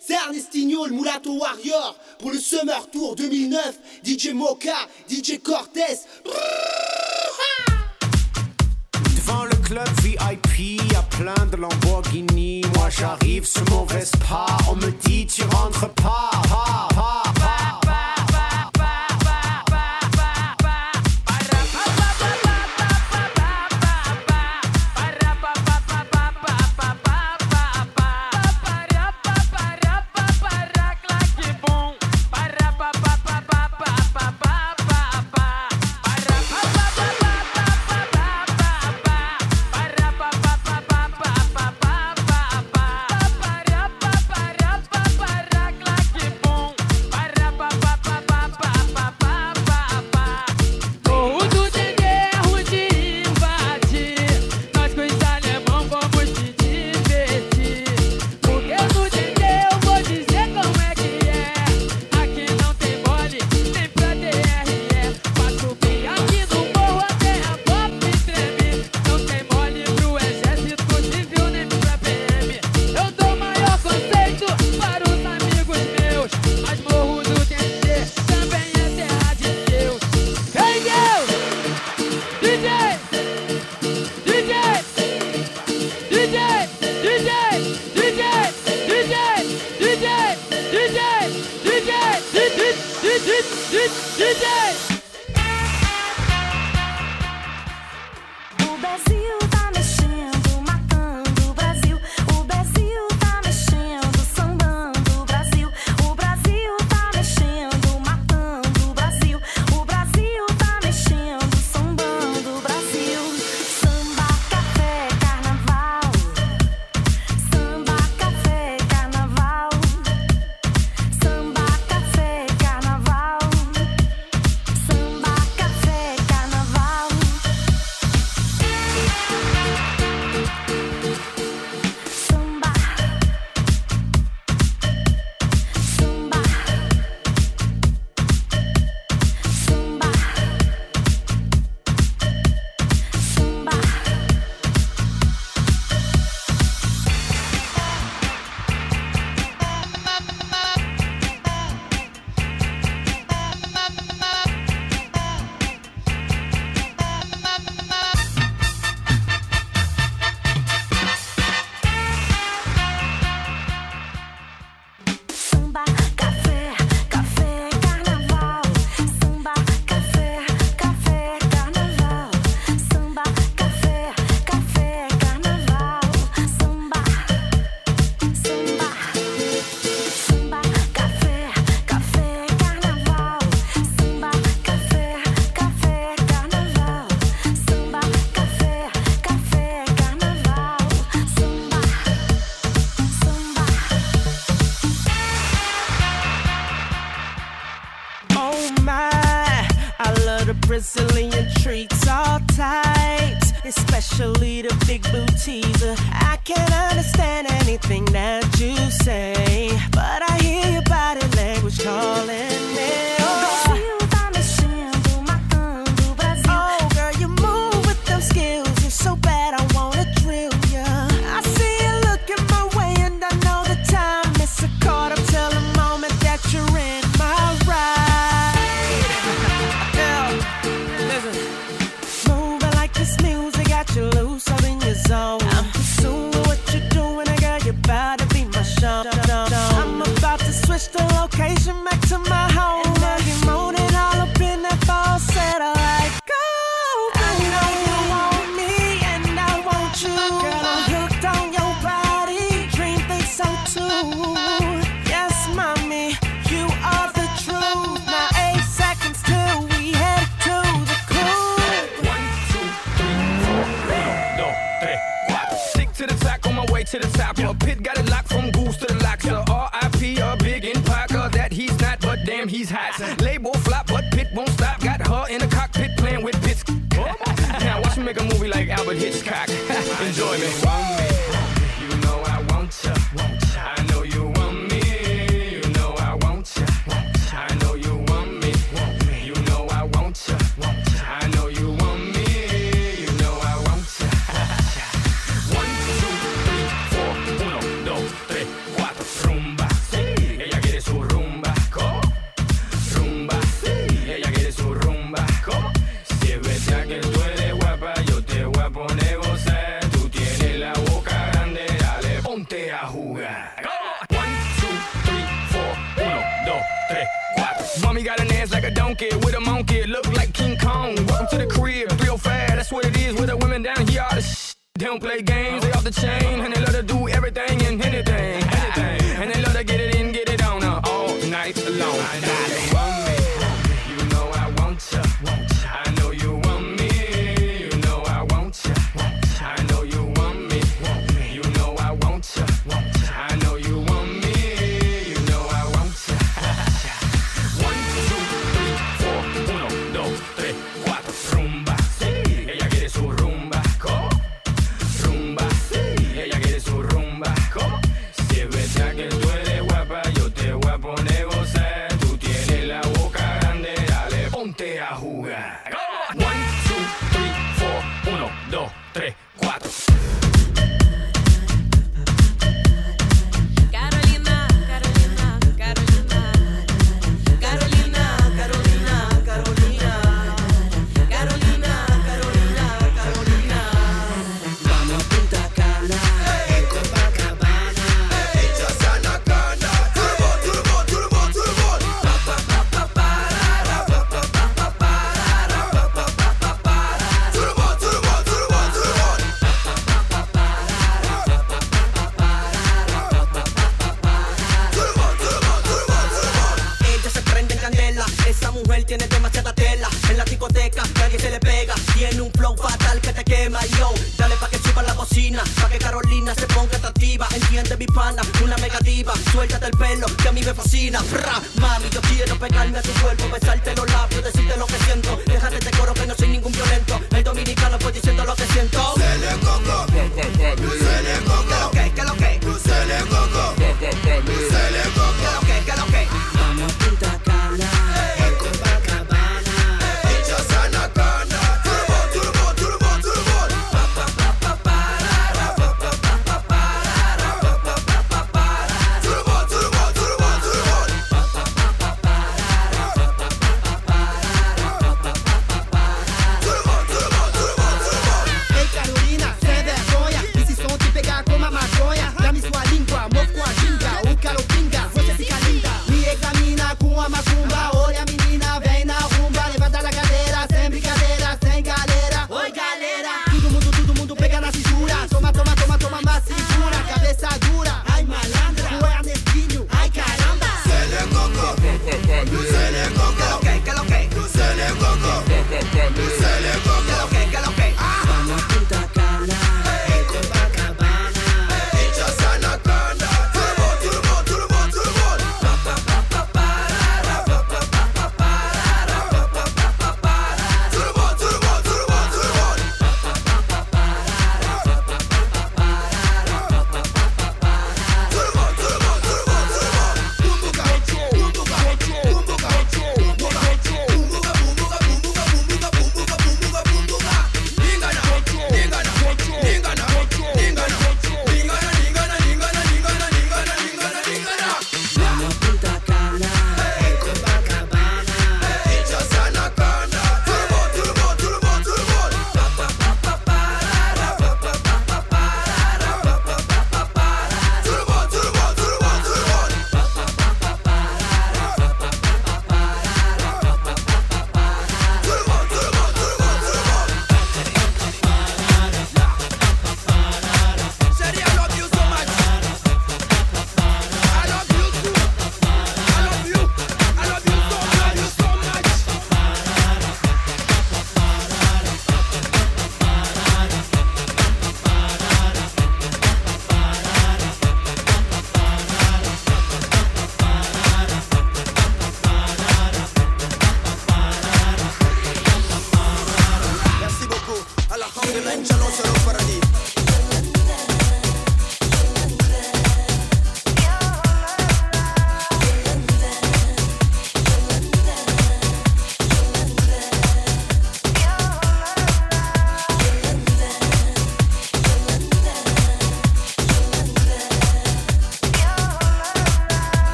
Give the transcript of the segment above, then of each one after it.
C'est Ernestinho, le Mulatto Warrior pour le Summer Tour 2009. DJ Moka, DJ Cortez. Devant le club VIP, a plein de Lamborghini. Moi j'arrive ce mauvais pas, on me dit tu rentres pas. pas.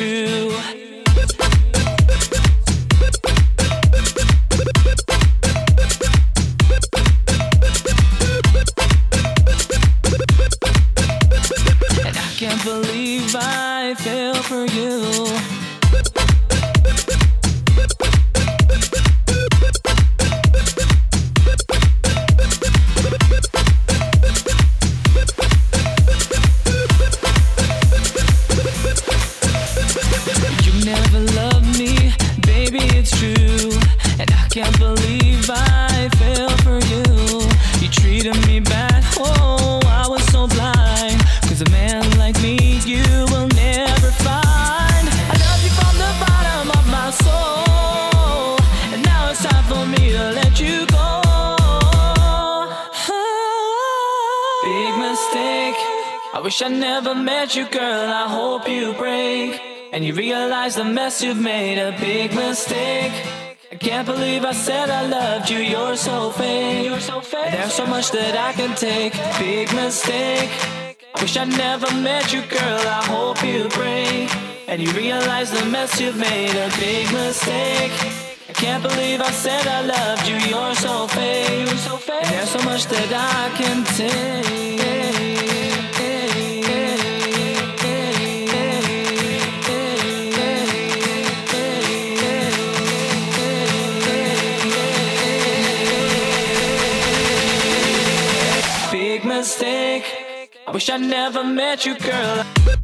true you've made a big mistake. I can't believe I said I loved you. You're so fake. You're so fake. There's so much that I can take. Big mistake. I wish I never met you, girl. I hope you break and you realize the mess you've made. A big mistake. I can't believe I said I loved you. You're so fake. You're so fake. There's so much that I can take. Wish I never met you, girl.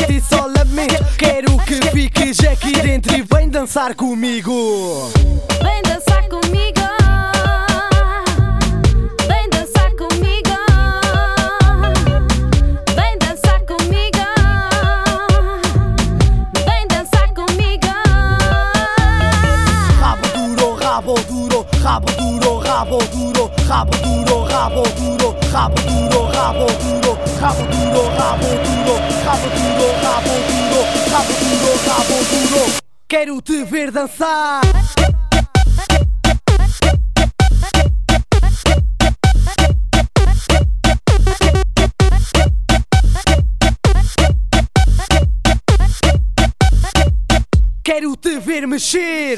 sete e solamente Quero que fiques aqui dentro e vem dançar comigo. Vem dançar comigo. Vem dançar comigo. Vem dançar comigo. Vem dançar comigo. Rabo duro, rabo duro, rabo duro, rabo duro rabo duro, rabo duro, rabo duro, rabo duro, rabo duro, rabo duro, rabo duro, rabo duro, rabo duro, rabo duro. Quero te ver dançar. Quero te ver mexer.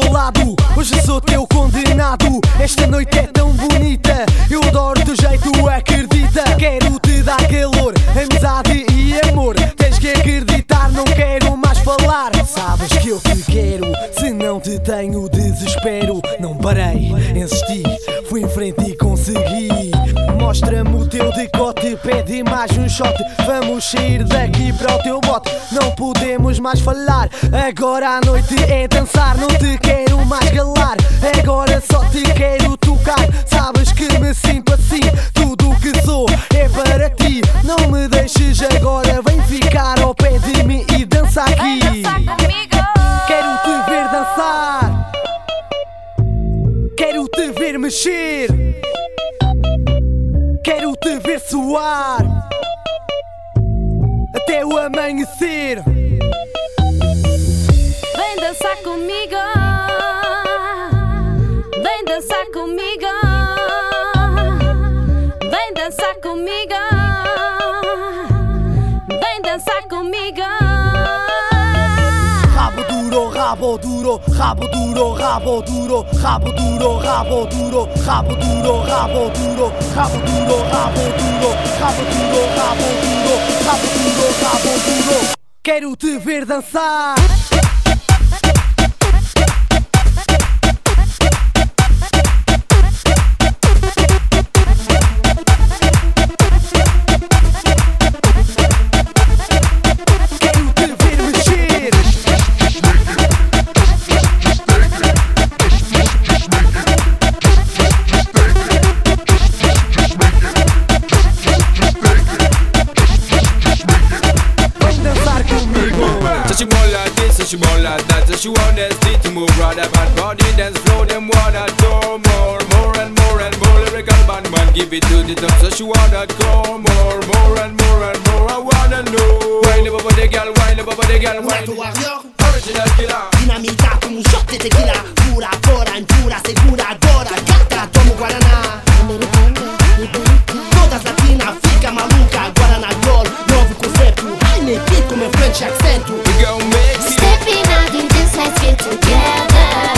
Teu lado, hoje sou teu condenado. Esta noite é tão bonita, eu adoro teu jeito, acredita. Quero te dar calor, amizade e amor. Tens que acreditar, não quero mais falar. Sabes que eu te quero, se não te tenho desespero. Não parei, insisti, fui em frente e. Mostra-me o teu decote, pede mais um shot. Vamos sair daqui para o teu bote. Não podemos mais falar. Agora a noite é dançar. Não te quero mais galar. Agora só te quero tocar. Sabes que me sinto assim. Tudo o que sou é para ti. Não me deixes agora. Vem ficar ao pé de mim e dança aqui. Quero te ver dançar. Quero te ver mexer. Quero te ver suar até o amanhecer. Vem dançar comigo. Vem dançar comigo. Duro, rabo duro, rabo duro, rabo duro, rabo duro, rabo duro, rabo duro, rabo duro, rabo duro, rabo duro, rabo duro, rabo duro, rabo duro. Quero te ver dançar. you Sexual city to move, rather bad. Body dance flow, them wanna do more. Lyrical band man give it to the top So she wanna go more, more and more and more. I wanna know. Wine up about the girl, wine up about the girl, wine Tu warrior, Original killer. Dinamita como un shot de tequila. Pura, pura, impura, segura, agora Gata, tomo guaraná Todas latinas, fica maluca Guaraná Gold, novo conceito Ai, me com meu French accento. We gon' make Stepping out in this, let's get together.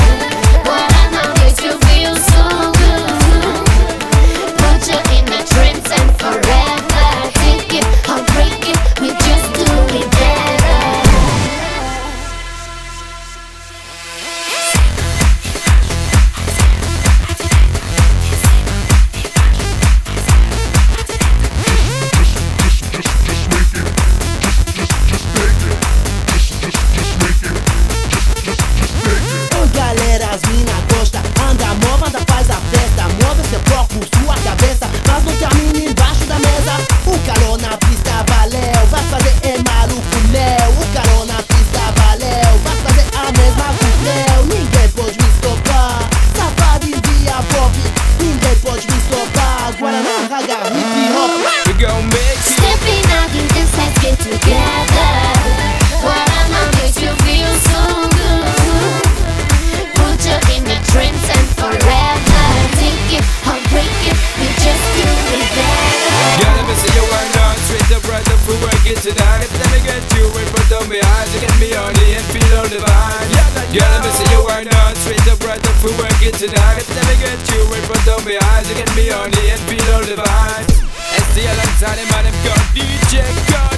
It tonight. If let me get you in front of me eyes. You get me on the and feel all the vibe And stay alongside him and him got DJ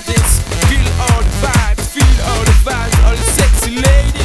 this. Feel all the vibes, feel all the vibes All the sexy ladies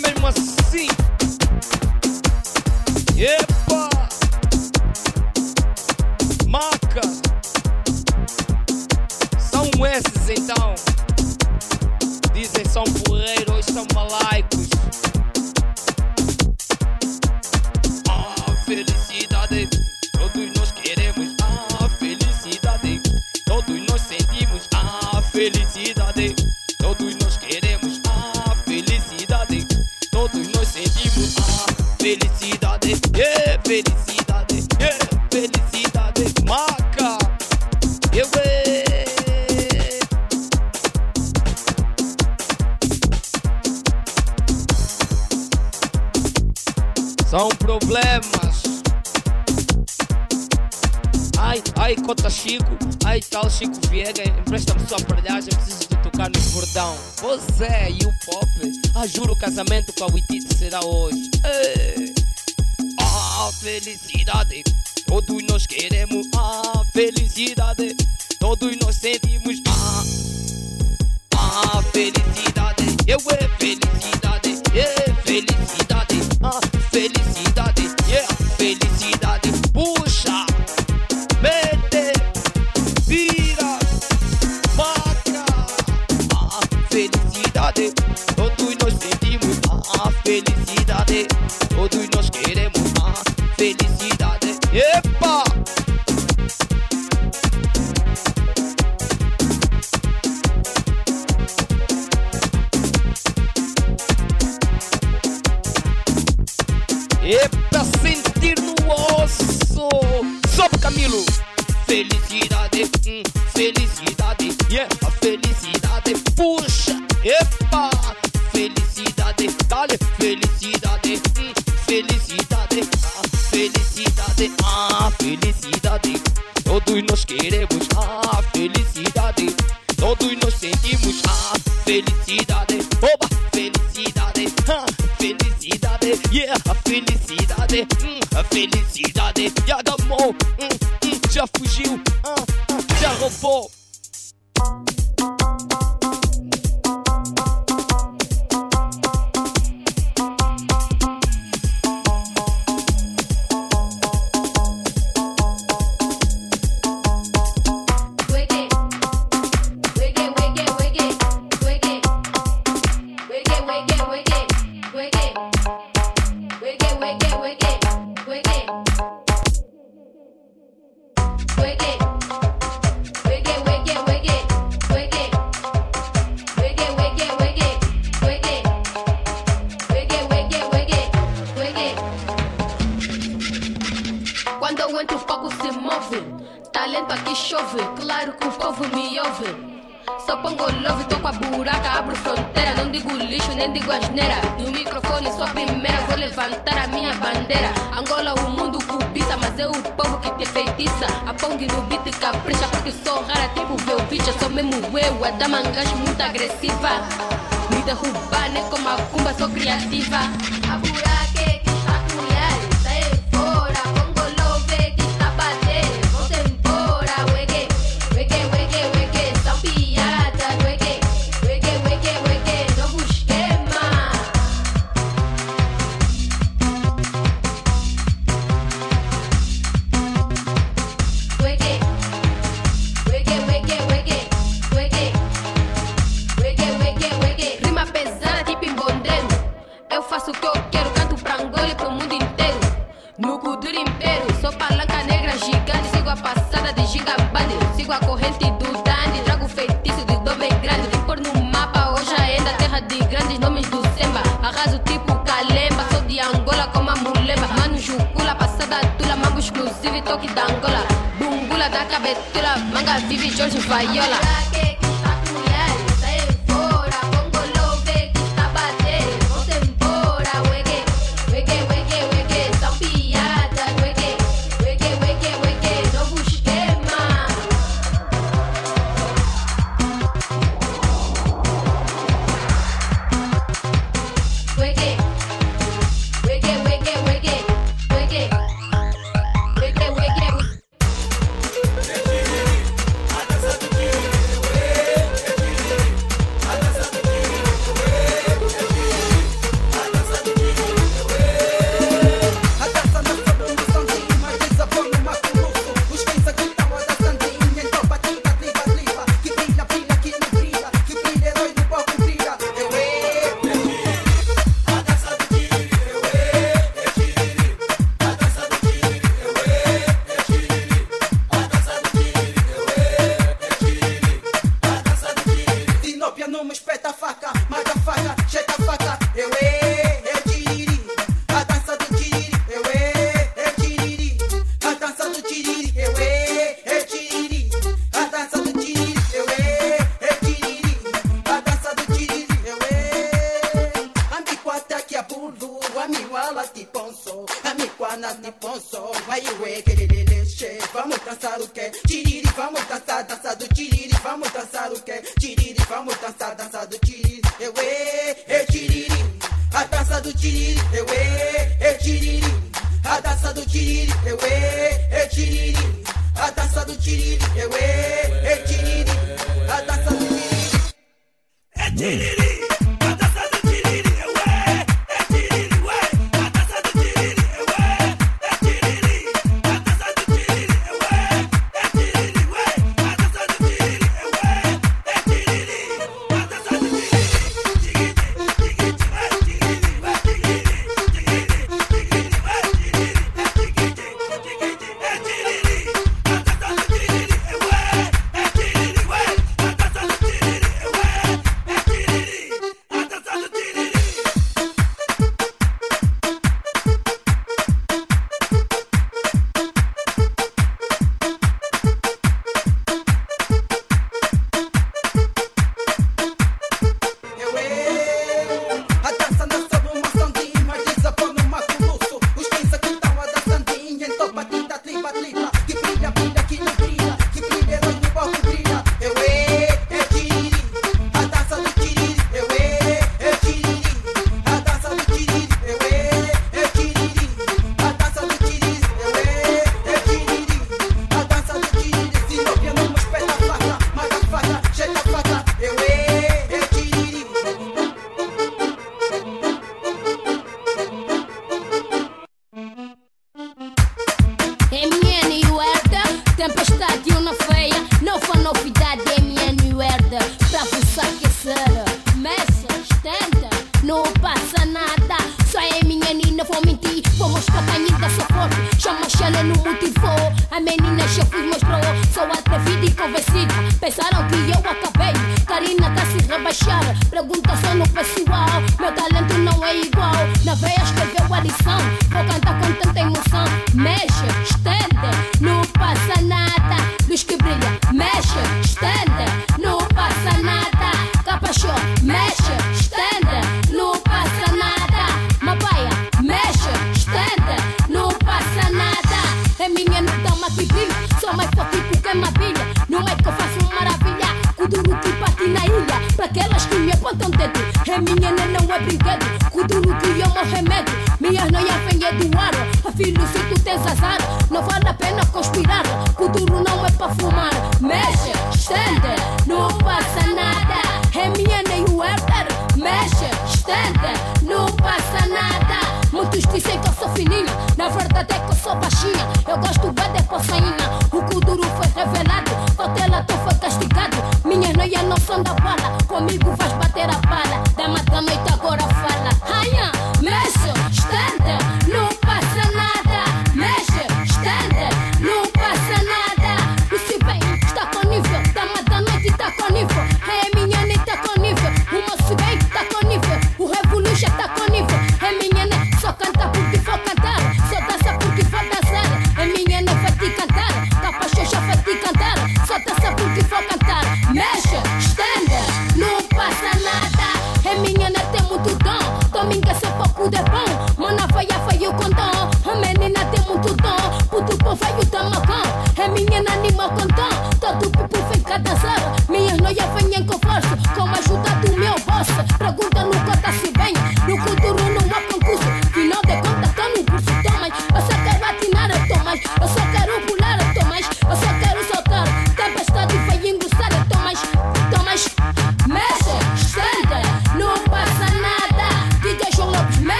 mesmo assim. Epa! Maca! São esses então. Dizem são porreiros, são malaicos. felicidade, yeah, felicidade maca. Eu ganhei. São problemas. Ai, ai, conta Chico, ai tal Chico Viega, empresta-me sua aparelhagem, preciso de tocar no bordão. Você e o pop, ah juro o casamento com a Witty será hoje. Ei a felicidade. Todos nós queremos a felicidade. Todos nós sentimos a, a felicidade. Eu é felicidade, é felicidade, a felicidade. Epa pra sentir no osso. Sobe, Camilo. Felicidade, hum, felicidade, yeah, a felicidade, puxa, epa, felicidade, dale, felicidade, hum, felicidade, a felicidade, a felicidade, todos nós queremos a felicidade, todos nós sentimos a felicidade, oba, felicidade, ha, felicidade, yeah, a felicidade, hum, a felicidade. E a mão, hum, hum, já fugiu, já roubou.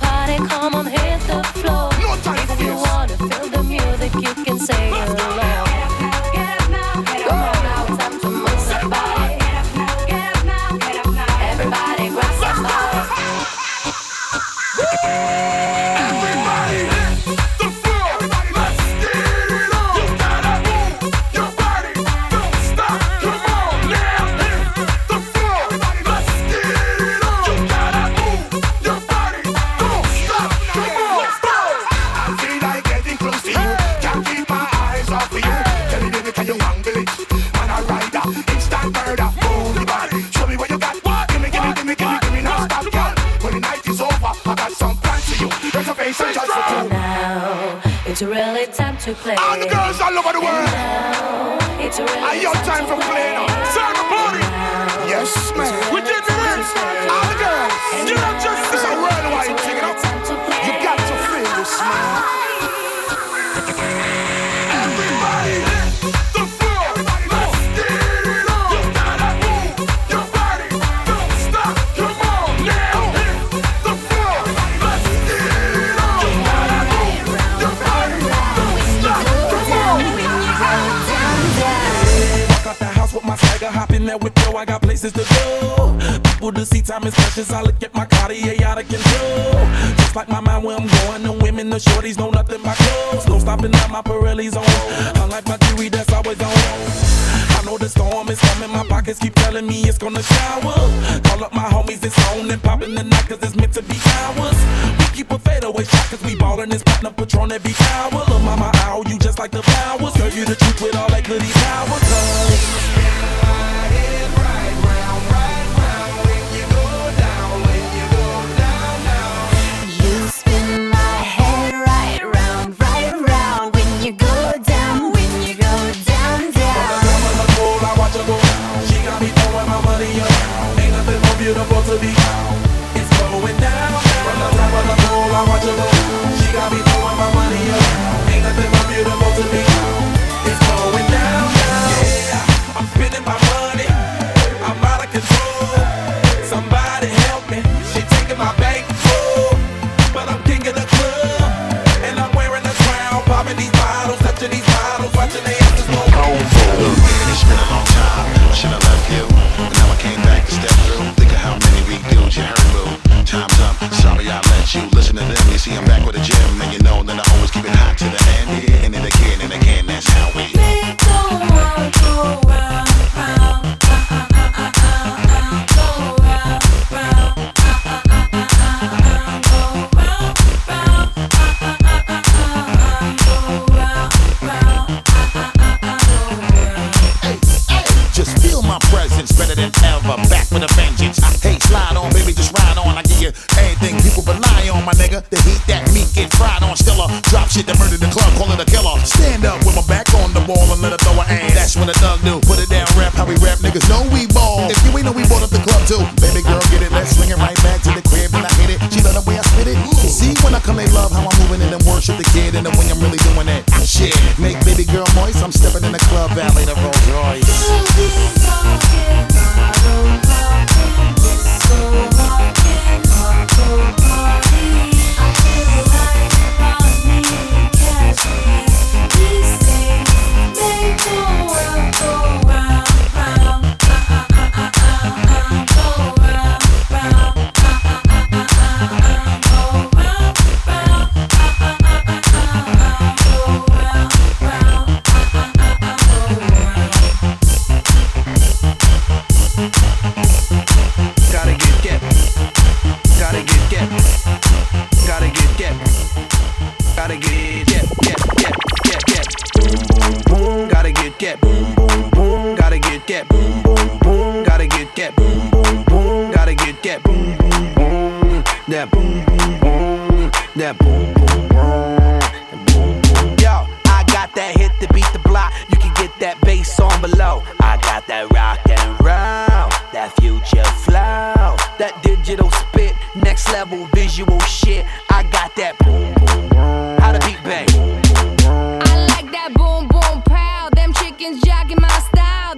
Party. Come on, hit the floor.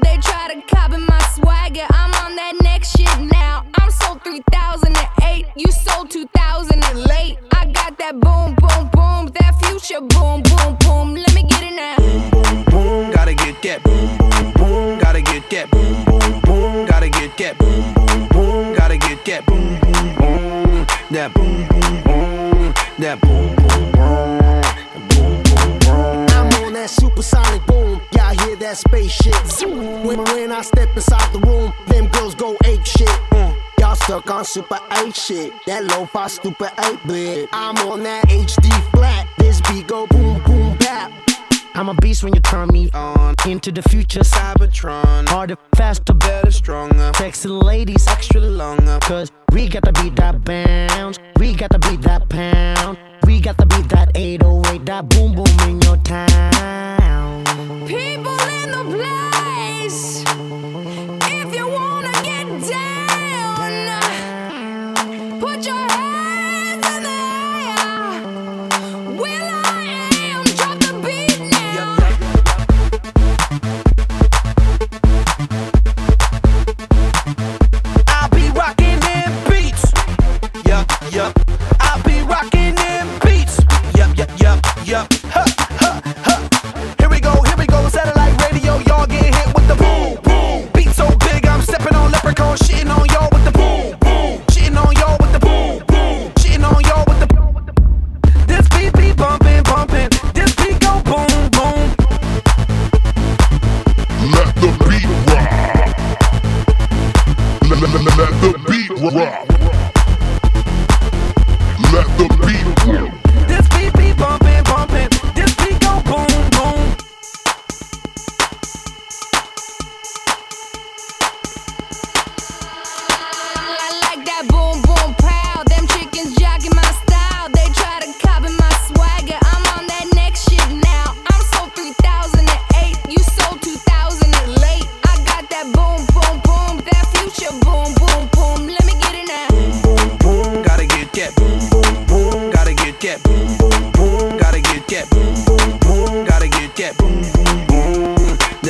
they try to copy my swagger. I'm on that next shit now. I'm sold 3008, you sold 2000 and late. I got that boom, boom, boom, that future boom, boom, boom. Let me get it now. Boom, boom, boom, gotta get that. Boom, boom, boom, gotta get that. Boom, boom, boom, gotta get that. Boom, boom, boom, gotta get that. Boom, boom, boom, that boom, boom, boom, that boom, boom, boom that supersonic boom. Y'all hear that space shit? When, when I step inside the room, them girls go ape shit. Mm. Y'all stuck on super 8 shit. That low fi stupid 8 bit. I'm on that HD flat. This beat go boom, boom, bap. I'm a beast when you turn me on. Into the future, Cybertron. Harder, faster, better, stronger. Texting ladies, extra longer. Cause we got to beat that bounce. We got to beat that pound. We got to beat that 808, that boom boom in your town. People in the place.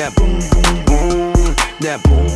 that boom, boom, boom, that boom.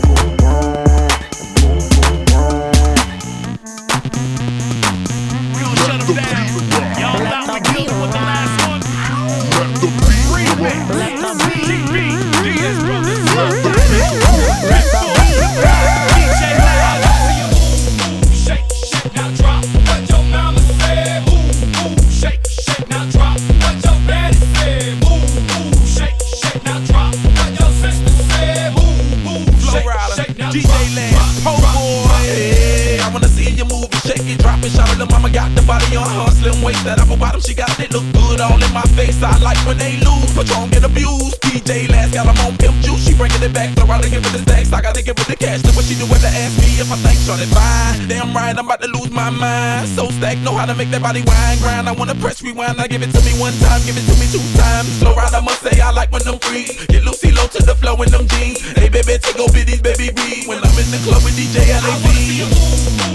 my mind. So stack, know how to make that body wine, grind. I wanna press rewind, I give it to me one time, give it to me two times. Lowride, I must say, I like when them free. Get Lucy low to the flow in them jeans. Hey, baby, take go these baby B. When I'm in the club with DJ LAB. I wanna see you move.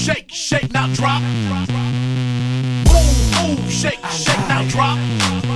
shake, shake, now drop. Move, move, shake, shake, now drop.